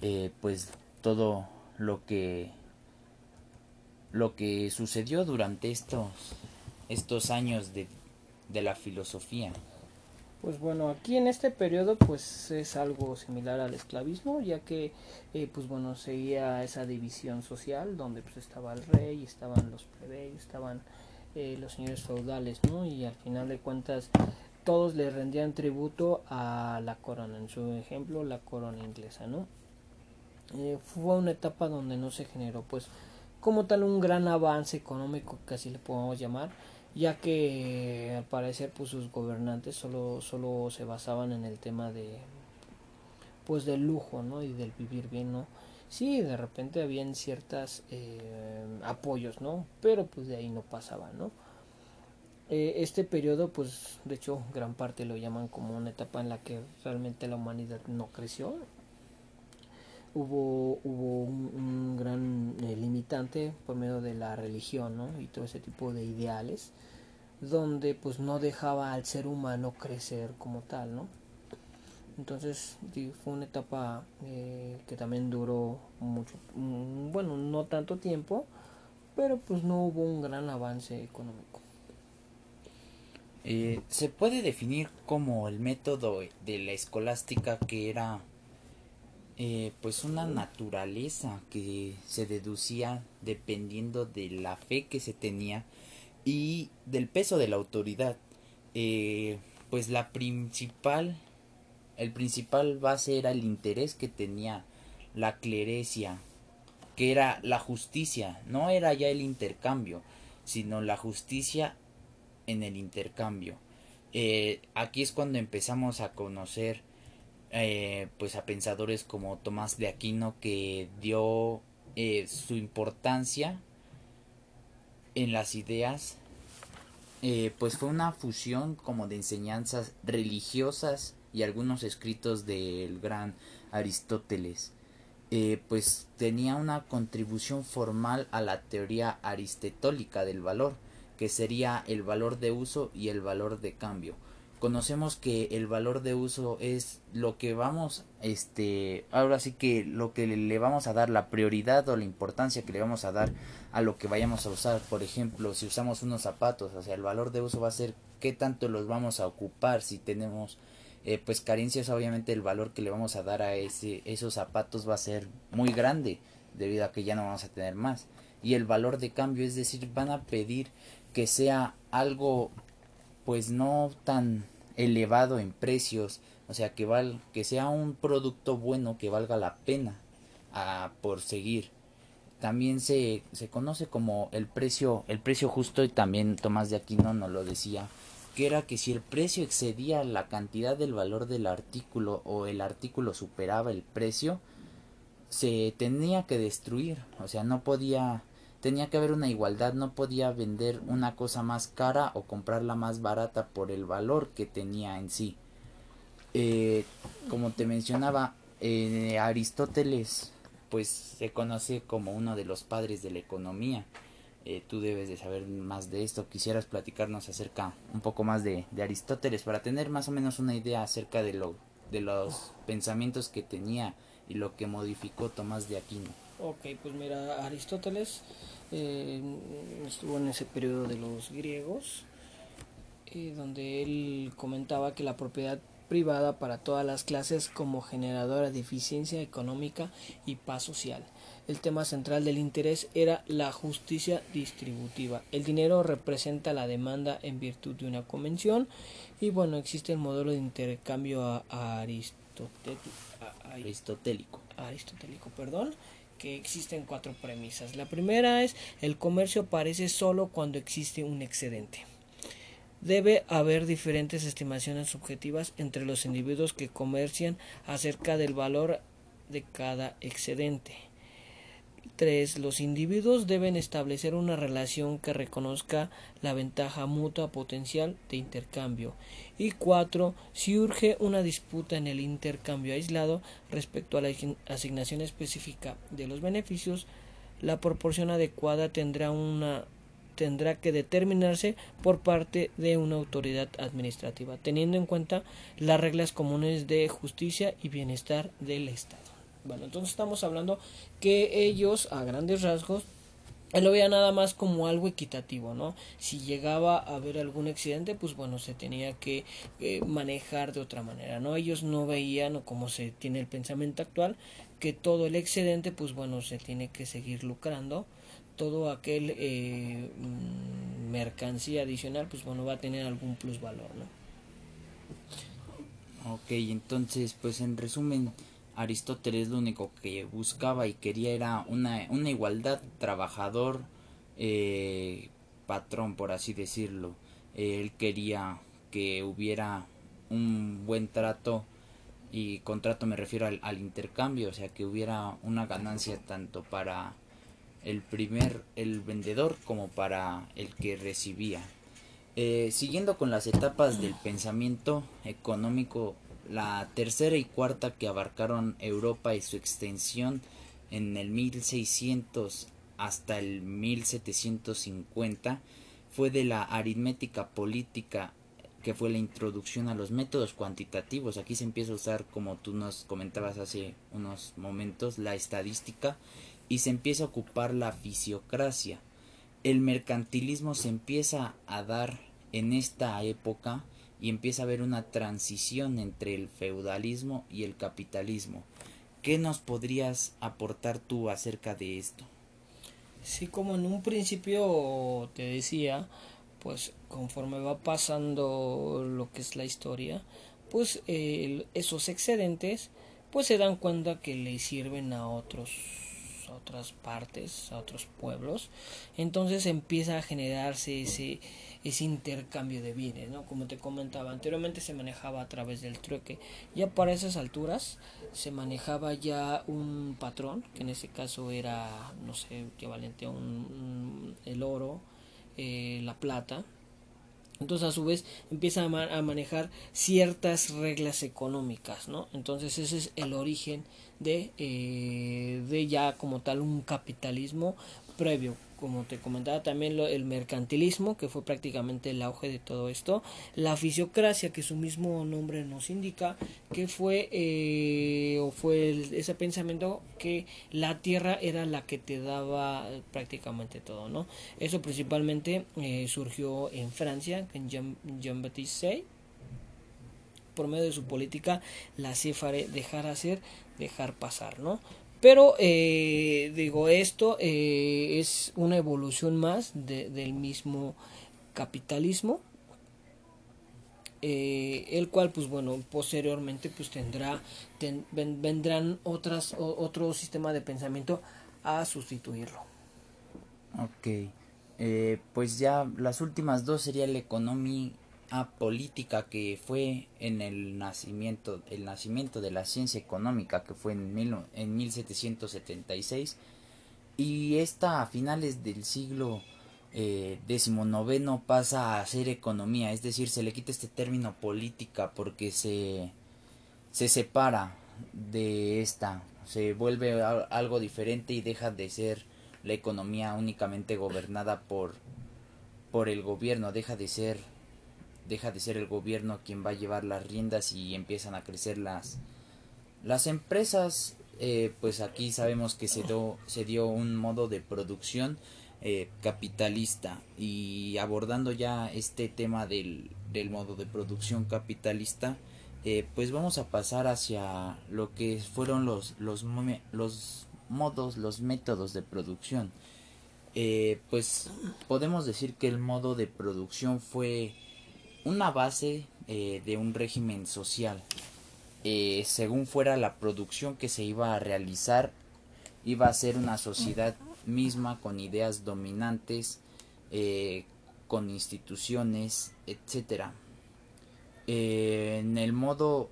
eh, pues todo lo que lo que sucedió durante estos estos años de, de la filosofía. Pues bueno, aquí en este periodo pues es algo similar al esclavismo, ya que eh, pues bueno, seguía esa división social donde pues estaba el rey, estaban los plebeyos, estaban eh, los señores feudales, ¿no? Y al final de cuentas todos le rendían tributo a la corona, en su ejemplo la corona inglesa, ¿no? Eh, fue una etapa donde no se generó pues como tal un gran avance económico que así le podemos llamar, ya que al parecer pues sus gobernantes solo solo se basaban en el tema de pues del lujo no y del vivir bien no sí de repente habían ciertas eh, apoyos no pero pues de ahí no pasaba no eh, este periodo pues de hecho gran parte lo llaman como una etapa en la que realmente la humanidad no creció hubo hubo un, un gran eh, limitante por medio de la religión ¿no? y todo ese tipo de ideales donde pues no dejaba al ser humano crecer como tal no entonces fue una etapa eh, que también duró mucho, mm, bueno, no tanto tiempo, pero pues no hubo un gran avance económico. Eh, se puede definir como el método de la escolástica que era eh, pues una naturaleza que se deducía dependiendo de la fe que se tenía y del peso de la autoridad. Eh, pues la principal, el principal base era el interés que tenía la clerecia, que era la justicia, no era ya el intercambio, sino la justicia en el intercambio. Eh, aquí es cuando empezamos a conocer eh, pues a pensadores como Tomás de Aquino que dio eh, su importancia en las ideas pues fue una fusión como de enseñanzas religiosas y algunos escritos del gran Aristóteles pues tenía una contribución formal a la teoría aristotélica del valor que sería el valor de uso y el valor de cambio. Conocemos que el valor de uso es lo que vamos, este, ahora sí que lo que le vamos a dar, la prioridad o la importancia que le vamos a dar a lo que vayamos a usar. Por ejemplo, si usamos unos zapatos, o sea, el valor de uso va a ser qué tanto los vamos a ocupar. Si tenemos eh, pues carencias, obviamente el valor que le vamos a dar a ese, esos zapatos va a ser muy grande debido a que ya no vamos a tener más. Y el valor de cambio, es decir, van a pedir que sea algo pues no tan elevado en precios, o sea, que val, que sea un producto bueno que valga la pena a, por seguir. También se, se conoce como el precio, el precio justo y también Tomás de Aquino nos lo decía, que era que si el precio excedía la cantidad del valor del artículo o el artículo superaba el precio, se tenía que destruir, o sea, no podía tenía que haber una igualdad, no podía vender una cosa más cara o comprarla más barata por el valor que tenía en sí. Eh, como te mencionaba, eh, Aristóteles pues se conoce como uno de los padres de la economía. Eh, tú debes de saber más de esto. Quisieras platicarnos acerca un poco más de, Aristóteles para tener más o menos una idea acerca de de los pensamientos que tenía y lo que modificó Tomás de Aquino. Ok, pues mira, Aristóteles eh, estuvo en ese periodo de los griegos, eh, donde él comentaba que la propiedad privada para todas las clases como generadora de eficiencia económica y paz social. El tema central del interés era la justicia distributiva. El dinero representa la demanda en virtud de una convención y bueno, existe el modelo de intercambio aristotélico. Aristotélico, perdón, que existen cuatro premisas. La primera es el comercio aparece solo cuando existe un excedente. Debe haber diferentes estimaciones subjetivas entre los individuos que comercian acerca del valor de cada excedente. 3. Los individuos deben establecer una relación que reconozca la ventaja mutua potencial de intercambio. Y 4. Si urge una disputa en el intercambio aislado respecto a la asignación específica de los beneficios, la proporción adecuada tendrá una tendrá que determinarse por parte de una autoridad administrativa, teniendo en cuenta las reglas comunes de justicia y bienestar del Estado. Bueno, entonces estamos hablando que ellos, a grandes rasgos, lo veía nada más como algo equitativo, ¿no? Si llegaba a haber algún accidente, pues bueno, se tenía que eh, manejar de otra manera, ¿no? Ellos no veían, como se tiene el pensamiento actual, que todo el excedente, pues bueno, se tiene que seguir lucrando, todo aquel eh, mm, mercancía adicional, pues bueno, va a tener algún plusvalor, ¿no? Ok, entonces, pues en resumen, Aristóteles lo único que buscaba y quería era una, una igualdad trabajador eh, patrón por así decirlo. Él quería que hubiera un buen trato y contrato me refiero al, intercambio o sea que hubiera una ganancia tanto para el primer el vendedor como para el que recibía. Eh, siguiendo con las etapas del pensamiento económico la tercera y cuarta que abarcaron Europa y su extensión en el 1600 hasta el 1750 fue de la aritmética política, que fue la introducción a los métodos cuantitativos. Aquí se empieza a usar, como tú nos comentabas hace unos momentos, la estadística y se empieza a ocupar la fisiocracia. El mercantilismo se empieza a dar en esta época y empieza a haber una transición entre el feudalismo y el capitalismo. ¿Qué nos podrías aportar tú acerca de esto? Sí, como en un principio te decía, pues conforme va pasando lo que es la historia, pues esos excedentes pues se dan cuenta que le sirven a otros a otras partes, a otros pueblos, entonces empieza a generarse ese ese intercambio de bienes, ¿no? Como te comentaba, anteriormente se manejaba a través del trueque. Ya para esas alturas se manejaba ya un patrón, que en ese caso era, no sé, equivalente a un, el oro, eh, la plata. Entonces a su vez empieza a, manejar ciertas reglas económicas, ¿no? Entonces ese es el origen de, eh, de ya como tal un capitalismo previo como te comentaba también el mercantilismo, que fue prácticamente el auge de todo esto, la fisiocracia, que su mismo nombre nos indica, que fue eh, o fue ese pensamiento que la tierra era la que te daba prácticamente todo, ¿no? Eso principalmente eh, surgió en Francia, en Jean, Jean por medio de su política, la cifre dejar hacer, dejar pasar, ¿no? Pero eh, digo, esto eh, es una evolución más del mismo capitalismo, eh, el cual pues bueno posteriormente pues tendrá vendrán otras otro sistema de pensamiento a sustituirlo. Ok. Pues ya las últimas dos sería la economía política que fue en el nacimiento, el nacimiento de la ciencia económica que fue en, mil, en 1776 y esta a finales del siglo eh, XIX pasa a ser economía, es decir, se le quita este término política porque se, se separa de esta, se vuelve algo diferente y deja de ser la economía únicamente gobernada por, por el gobierno, deja de ser deja de ser el gobierno quien va a llevar las riendas y empiezan a crecer las las empresas eh, pues aquí sabemos que se, do, se dio un modo de producción eh, capitalista y abordando ya este tema del, del modo de producción capitalista eh, pues vamos a pasar hacia lo que fueron los, los, los modos, los métodos de producción. pues podemos decir que el modo de producción fue una base eh, de un régimen social. Eh, según fuera la producción que se iba a realizar, iba a ser una sociedad misma con ideas dominantes, eh, con instituciones, etcétera. en el modo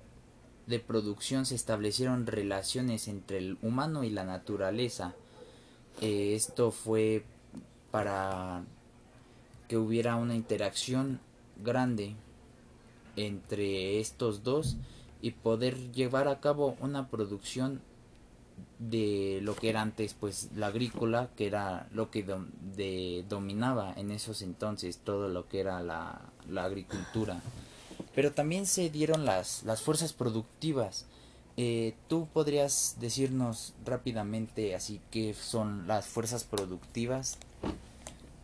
de producción se establecieron relaciones entre el humano y la naturaleza. esto fue para que hubiera una interacción grande entre estos dos y poder llevar a cabo una producción de lo que era antes pues la agrícola que era lo que de, dominaba en esos entonces todo lo que era la, la agricultura. Pero también se dieron las, las fuerzas productivas. Eh, tú podrías decirnos rápidamente así qué son las fuerzas productivas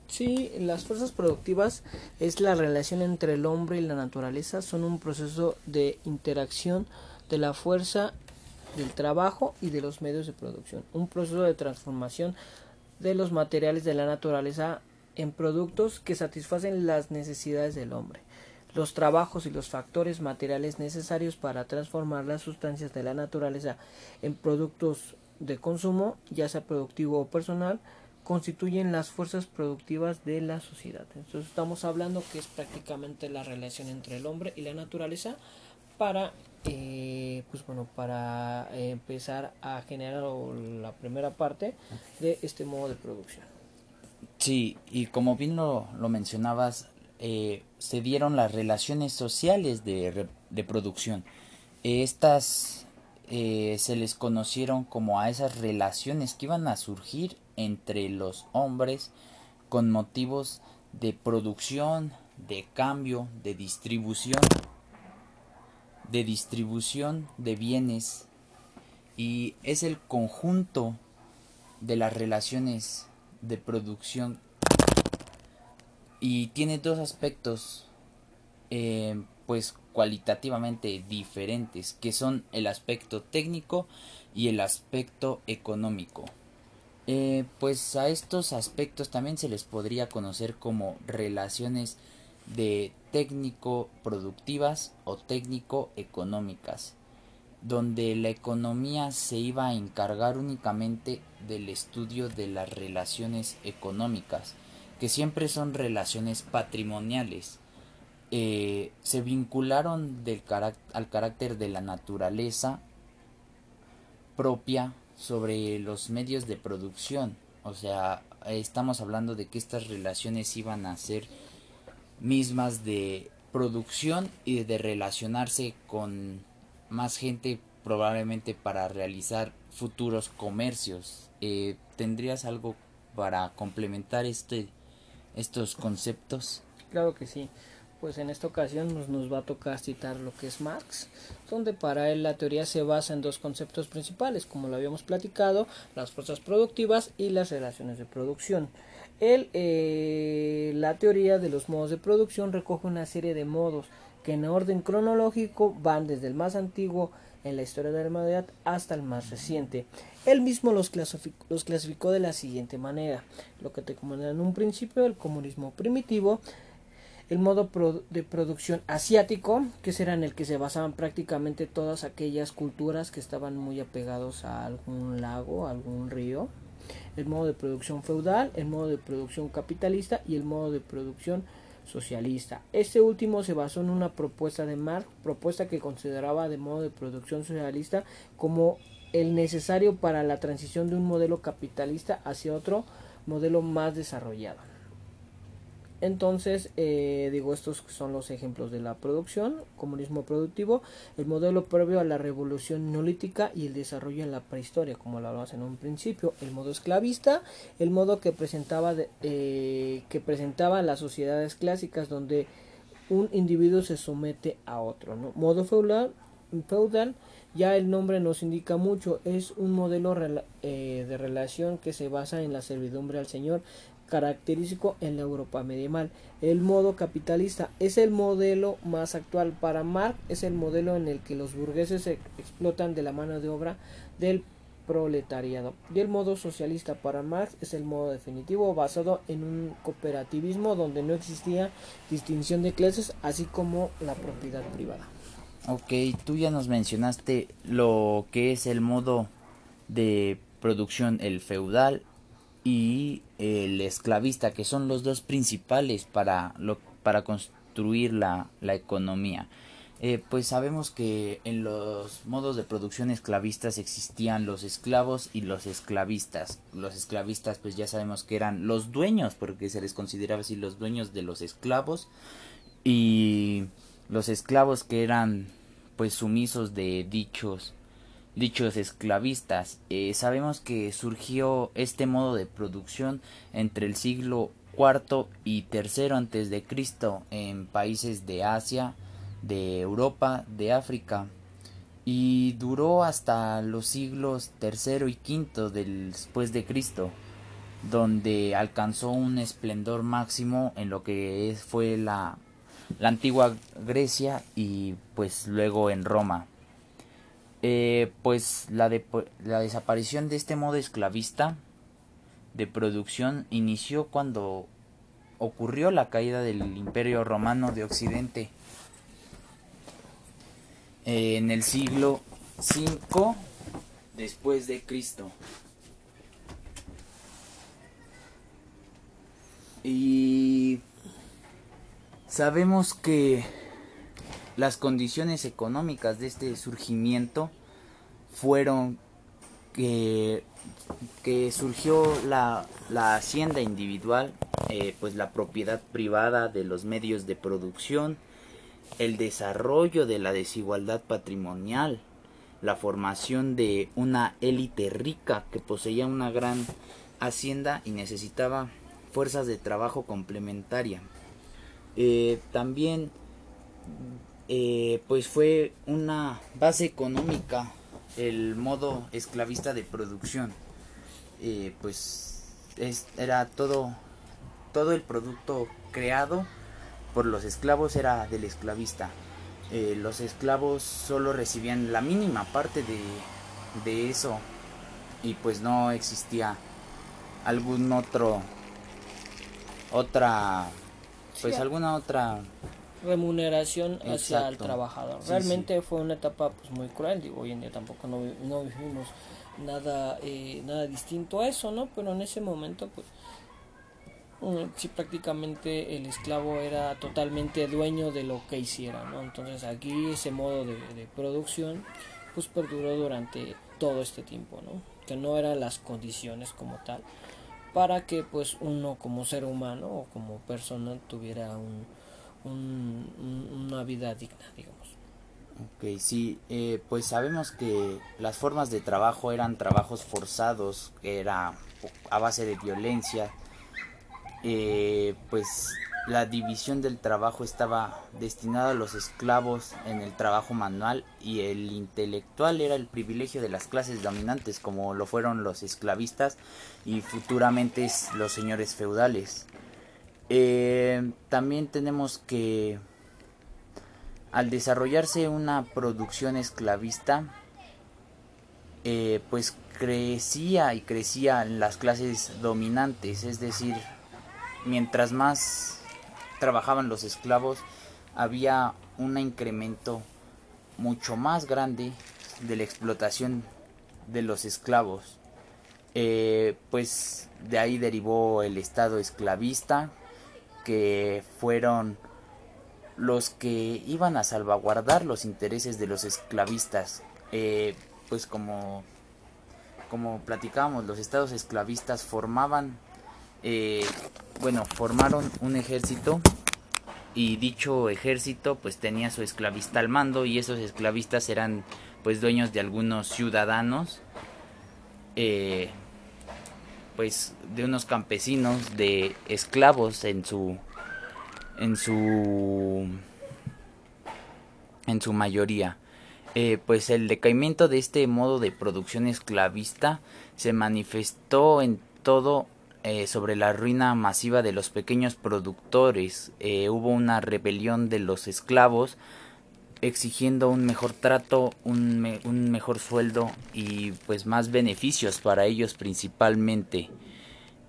Sí, las fuerzas productivas es la relación entre el hombre y la naturaleza, son un proceso de interacción de la fuerza del trabajo y de los medios de producción, un proceso de transformación de los materiales de la naturaleza en productos que satisfacen las necesidades del hombre. Los trabajos y los factores materiales necesarios para transformar las sustancias de la naturaleza en productos de consumo, ya sea productivo o personal, constituyen las fuerzas productivas de la sociedad. Entonces estamos hablando que es prácticamente la relación entre el hombre y la naturaleza para eh, pues bueno para eh, empezar a generar la primera parte de este modo de producción. Sí, y como bien lo, lo mencionabas, eh, se dieron las relaciones sociales de, de producción. estas se les conocieron como a esas relaciones que iban a surgir entre los hombres con motivos de producción, de cambio, de distribución, de distribución de bienes. Y es el conjunto de las relaciones de producción. Y tiene dos aspectos eh, pues cualitativamente diferentes que son el aspecto técnico y el aspecto económico eh, pues a estos aspectos también se les podría conocer como relaciones de técnico productivas o técnico económicas donde la economía se iba a encargar únicamente del estudio de las relaciones económicas, que siempre son relaciones patrimoniales. Eh, se vincularon al carácter de la naturaleza propia sobre los medios de producción. O sea, estamos hablando de que estas relaciones iban a ser mismas de producción y de relacionarse con más gente probablemente para realizar futuros comercios. Eh, ¿Tendrías algo para complementar este, estos conceptos? Claro que sí. Pues en esta ocasión nos, nos va a tocar citar lo que es Marx, donde para él la teoría se basa en dos conceptos principales, como lo habíamos platicado, las fuerzas productivas y las relaciones de producción. Él, eh, la teoría de los modos de producción recoge una serie de modos que en orden cronológico van desde el más antiguo en la historia de la humanidad hasta el más reciente. Él mismo los clasificó, los clasificó de la siguiente manera, lo que te comenté en un principio, el comunismo primitivo, el modo de producción asiático, que será en el que se basaban prácticamente todas aquellas culturas que estaban muy apegados a algún lago, algún río, el modo de producción feudal, el modo de producción capitalista y el modo de producción socialista. Este último se basó en una propuesta de Marx, propuesta que consideraba de modo de producción socialista como el necesario para la transición de un modelo capitalista hacia otro modelo más desarrollado. Entonces, eh, digo, estos son los ejemplos de la producción, comunismo productivo, el modelo previo a la revolución neolítica y el desarrollo en la prehistoria, como lo hablamos en un principio, el modo esclavista, el modo que presentaba, eh, que presentaba las sociedades clásicas donde un individuo se somete a otro, ¿no? Modo feudal, feudal ya el nombre nos indica mucho, es un modelo eh, de relación que se basa en la servidumbre al Señor, característico en la Europa medieval. El modo capitalista es el modelo más actual para Marx, es el modelo en el que los burgueses explotan de la mano de obra del proletariado. Y el modo socialista para Marx es el modo definitivo basado en un cooperativismo donde no existía distinción de clases así como la propiedad privada. Ok, tú ya nos mencionaste lo que es el modo de producción, el feudal, y el esclavista, que son los dos principales para, lo, para construir la, la economía. Eh, pues sabemos que en los modos de producción esclavistas existían los esclavos y los esclavistas. Los esclavistas pues ya sabemos que eran los dueños, porque se les consideraba así los dueños de los esclavos. Y los esclavos que eran pues sumisos de dichos dichos esclavistas. Eh, sabemos que surgió este modo de producción entre el siglo IV y III antes de Cristo en países de Asia, de Europa, de África y duró hasta los siglos III y V después de Cristo, donde alcanzó un esplendor máximo en lo que fue la, la antigua Grecia y pues luego en Roma. Eh, pues la, de, la desaparición de este modo esclavista de producción inició cuando ocurrió la caída del imperio romano de Occidente eh, en el siglo V después de Cristo. Y sabemos que las condiciones económicas de este surgimiento fueron que, que surgió la, hacienda individual, eh, pues la propiedad privada de los medios de producción, el desarrollo de la desigualdad patrimonial, la formación de una élite rica que poseía una gran hacienda y necesitaba fuerzas de trabajo complementaria. Eh, también eh, pues fue una base económica el modo esclavista de producción. Eh, pues era todo, todo el producto creado por los esclavos era del esclavista. los esclavos solo recibían la mínima parte de, de eso y pues no existía algún otro otra pues alguna otra remuneración hacia el trabajador. Realmente fue una etapa pues muy cruel, digo, hoy en día tampoco no, no vivimos nada eh, nada distinto a eso, ¿no? Pero en ese momento pues mm, sí prácticamente el esclavo era totalmente dueño de lo que hiciera, ¿no? Entonces aquí ese modo de, de producción pues perduró durante todo este tiempo, ¿no? Que no eran las condiciones como tal para que pues uno como ser humano o como persona tuviera un, una vida digna, digamos. Ok, sí, eh, pues sabemos que las formas de trabajo eran trabajos forzados, era a base de violencia, eh, pues la división del trabajo estaba destinada a los esclavos en el trabajo manual y el intelectual era el privilegio de las clases dominantes como lo fueron los esclavistas y futuramente los señores feudales. Eh, también tenemos que al desarrollarse una producción esclavista eh, pues crecía y crecía en las clases dominantes es decir mientras más trabajaban los esclavos, había un incremento mucho más grande de la explotación de los esclavos. Eh, pues de ahí derivó el Estado esclavista, que fueron los que iban a salvaguardar los intereses de los esclavistas. Eh, pues como, como platicábamos, los estados esclavistas formaban eh, bueno, formaron un ejército y dicho ejército pues tenía su esclavista al mando y esos esclavistas eran pues dueños de algunos ciudadanos eh, pues de unos campesinos de esclavos en su en su en su mayoría eh, pues el decaimiento de este modo de producción esclavista se manifestó en todo eh, sobre la ruina masiva de los pequeños productores. Eh, hubo una rebelión de los esclavos exigiendo un mejor trato, un, mejor sueldo y pues más beneficios para ellos principalmente.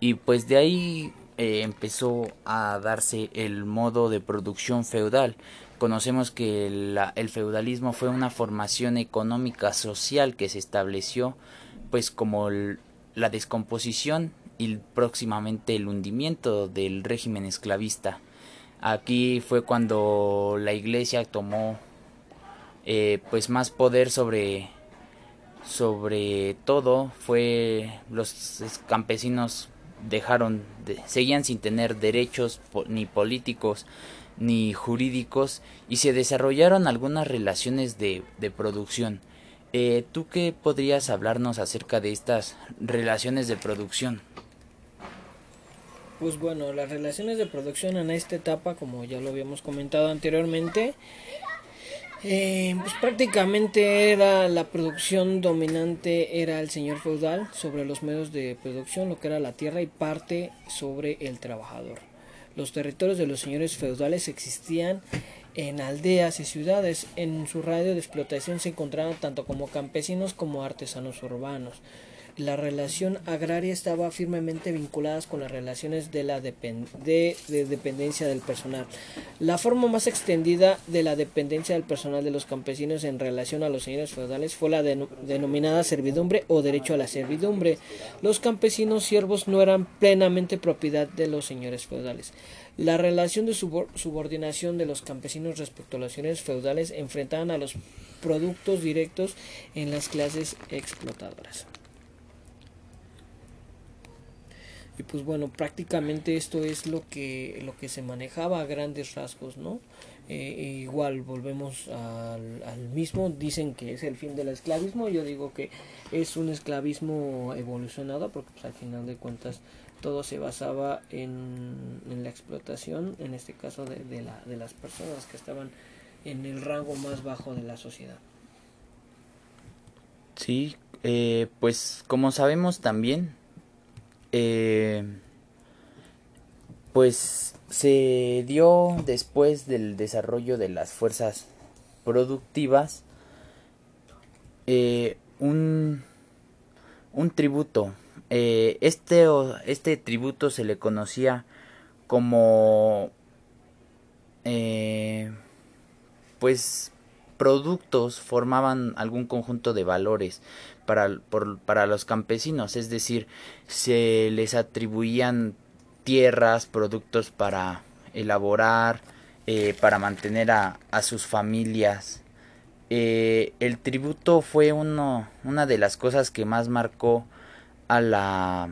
Y pues de ahí eh, empezó a darse el modo de producción feudal. Conocemos que el feudalismo fue una formación económica social que se estableció pues como la descomposición y próximamente el hundimiento del régimen esclavista. Aquí fue cuando la iglesia tomó eh, pues más poder sobre sobre todo fue los campesinos dejaron de, seguían sin tener derechos ni políticos ni jurídicos y se desarrollaron algunas relaciones de, de producción. Eh, ¿Tú qué podrías hablarnos acerca de estas relaciones de producción? Pues bueno, las relaciones de producción en esta etapa, como ya lo habíamos comentado anteriormente, eh, pues prácticamente era la producción dominante era el señor feudal sobre los medios de producción, lo que era la tierra y parte sobre el trabajador. Los territorios de los señores feudales existían en aldeas y ciudades. En su radio de explotación se encontraban tanto como campesinos como artesanos urbanos la relación agraria estaba firmemente vinculada con las relaciones de la de, dependencia del personal. La forma más extendida de la dependencia del personal de los campesinos en relación a los señores feudales fue la denominada servidumbre o derecho a la servidumbre. Los campesinos siervos no eran plenamente propiedad de los señores feudales. La relación de subordinación de los campesinos respecto a los señores feudales enfrentaban a los productos directos en las clases explotadoras. Y pues bueno prácticamente esto es lo que lo que se manejaba a grandes rasgos no eh, igual volvemos al, al, mismo, dicen que es el fin del esclavismo, yo digo que es un esclavismo evolucionado porque pues, al final de cuentas todo se basaba en, en la explotación, en este caso de, de, la, de las personas que estaban en el rango más bajo de la sociedad. Sí, eh, pues como sabemos también, eh, pues se dio después del desarrollo de las fuerzas productivas eh, un, un tributo. Eh, este, este tributo se le conocía como eh, pues productos formaban algún conjunto de valores para, para los campesinos, es decir, se les atribuían tierras, productos para elaborar, eh, para mantener a, a sus familias. Eh, el tributo fue uno, una de las cosas que más marcó a la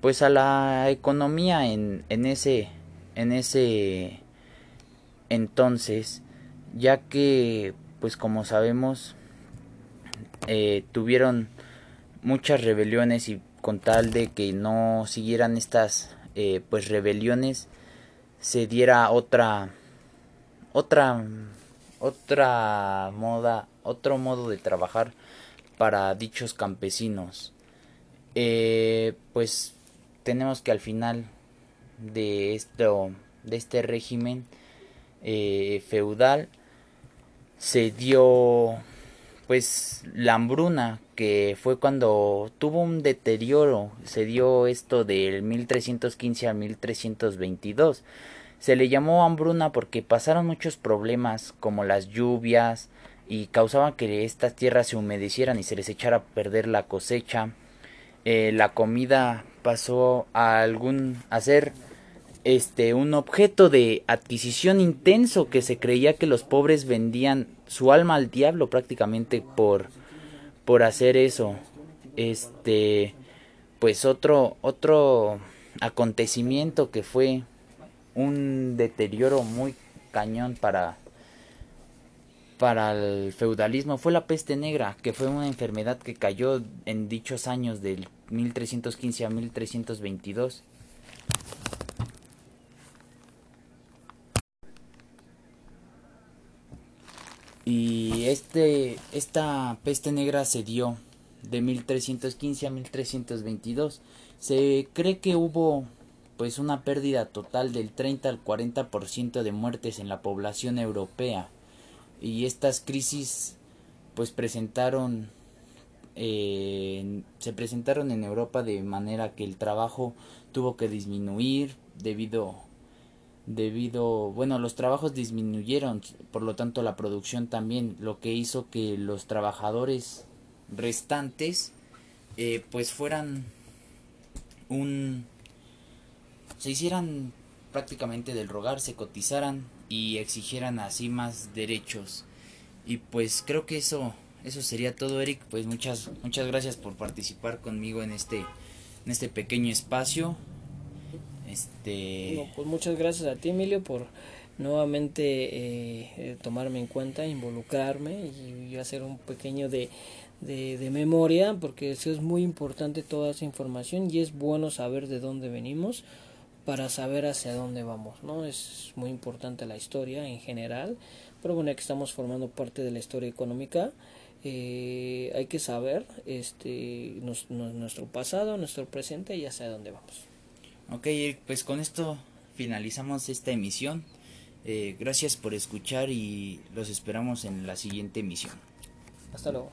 pues a la economía en, en ese en ese entonces ya que pues como sabemos eh, tuvieron muchas rebeliones y con tal de que no siguieran estas eh, pues rebeliones se diera otra otra otra moda otro modo de trabajar para dichos campesinos. Eh, pues tenemos que al final de esto de este régimen eh, feudal se dio pues la hambruna que fue cuando tuvo un deterioro, se dio esto del 1315 a 1322. Se le llamó hambruna porque pasaron muchos problemas como las lluvias y causaban que estas tierras se humedecieran y se les echara a perder la cosecha. Eh, la comida pasó a algún a este un objeto de adquisición intenso que se creía que los pobres vendían su alma al diablo prácticamente por por hacer eso. Este, pues otro, otro acontecimiento que fue un deterioro muy cañón para para el feudalismo fue la peste negra, que fue una enfermedad que cayó en dichos años del 1315 a 1322. Y este, esta peste negra se dio de 1315 a 1322. Se cree que hubo pues una pérdida total del 30 al 40% de muertes en la población europea. Y estas crisis pues presentaron eh, se presentaron en Europa de manera que el trabajo tuvo que disminuir debido debido, bueno, los trabajos disminuyeron, por lo tanto la producción también, lo que hizo que los trabajadores restantes eh, pues fueran un se hicieran prácticamente del rogar, se cotizaran y exigieran así más derechos. Y pues creo que eso eso sería todo, Eric. Pues muchas muchas gracias por participar conmigo en este en este pequeño espacio. Este... pues muchas gracias a ti, Emilio, por nuevamente eh, eh, tomarme en cuenta, involucrarme y, hacer un pequeño de, de, memoria, porque eso es muy importante toda esa información y es bueno saber de dónde venimos para saber hacia dónde vamos, ¿no? Es muy importante la historia en general, pero bueno, que estamos formando parte de la historia económica, eh, hay que saber este, nuestro pasado, nuestro presente y hacia dónde vamos. Ok, pues con esto finalizamos esta emisión. Eh, gracias por escuchar y los esperamos en la siguiente emisión. Hasta luego.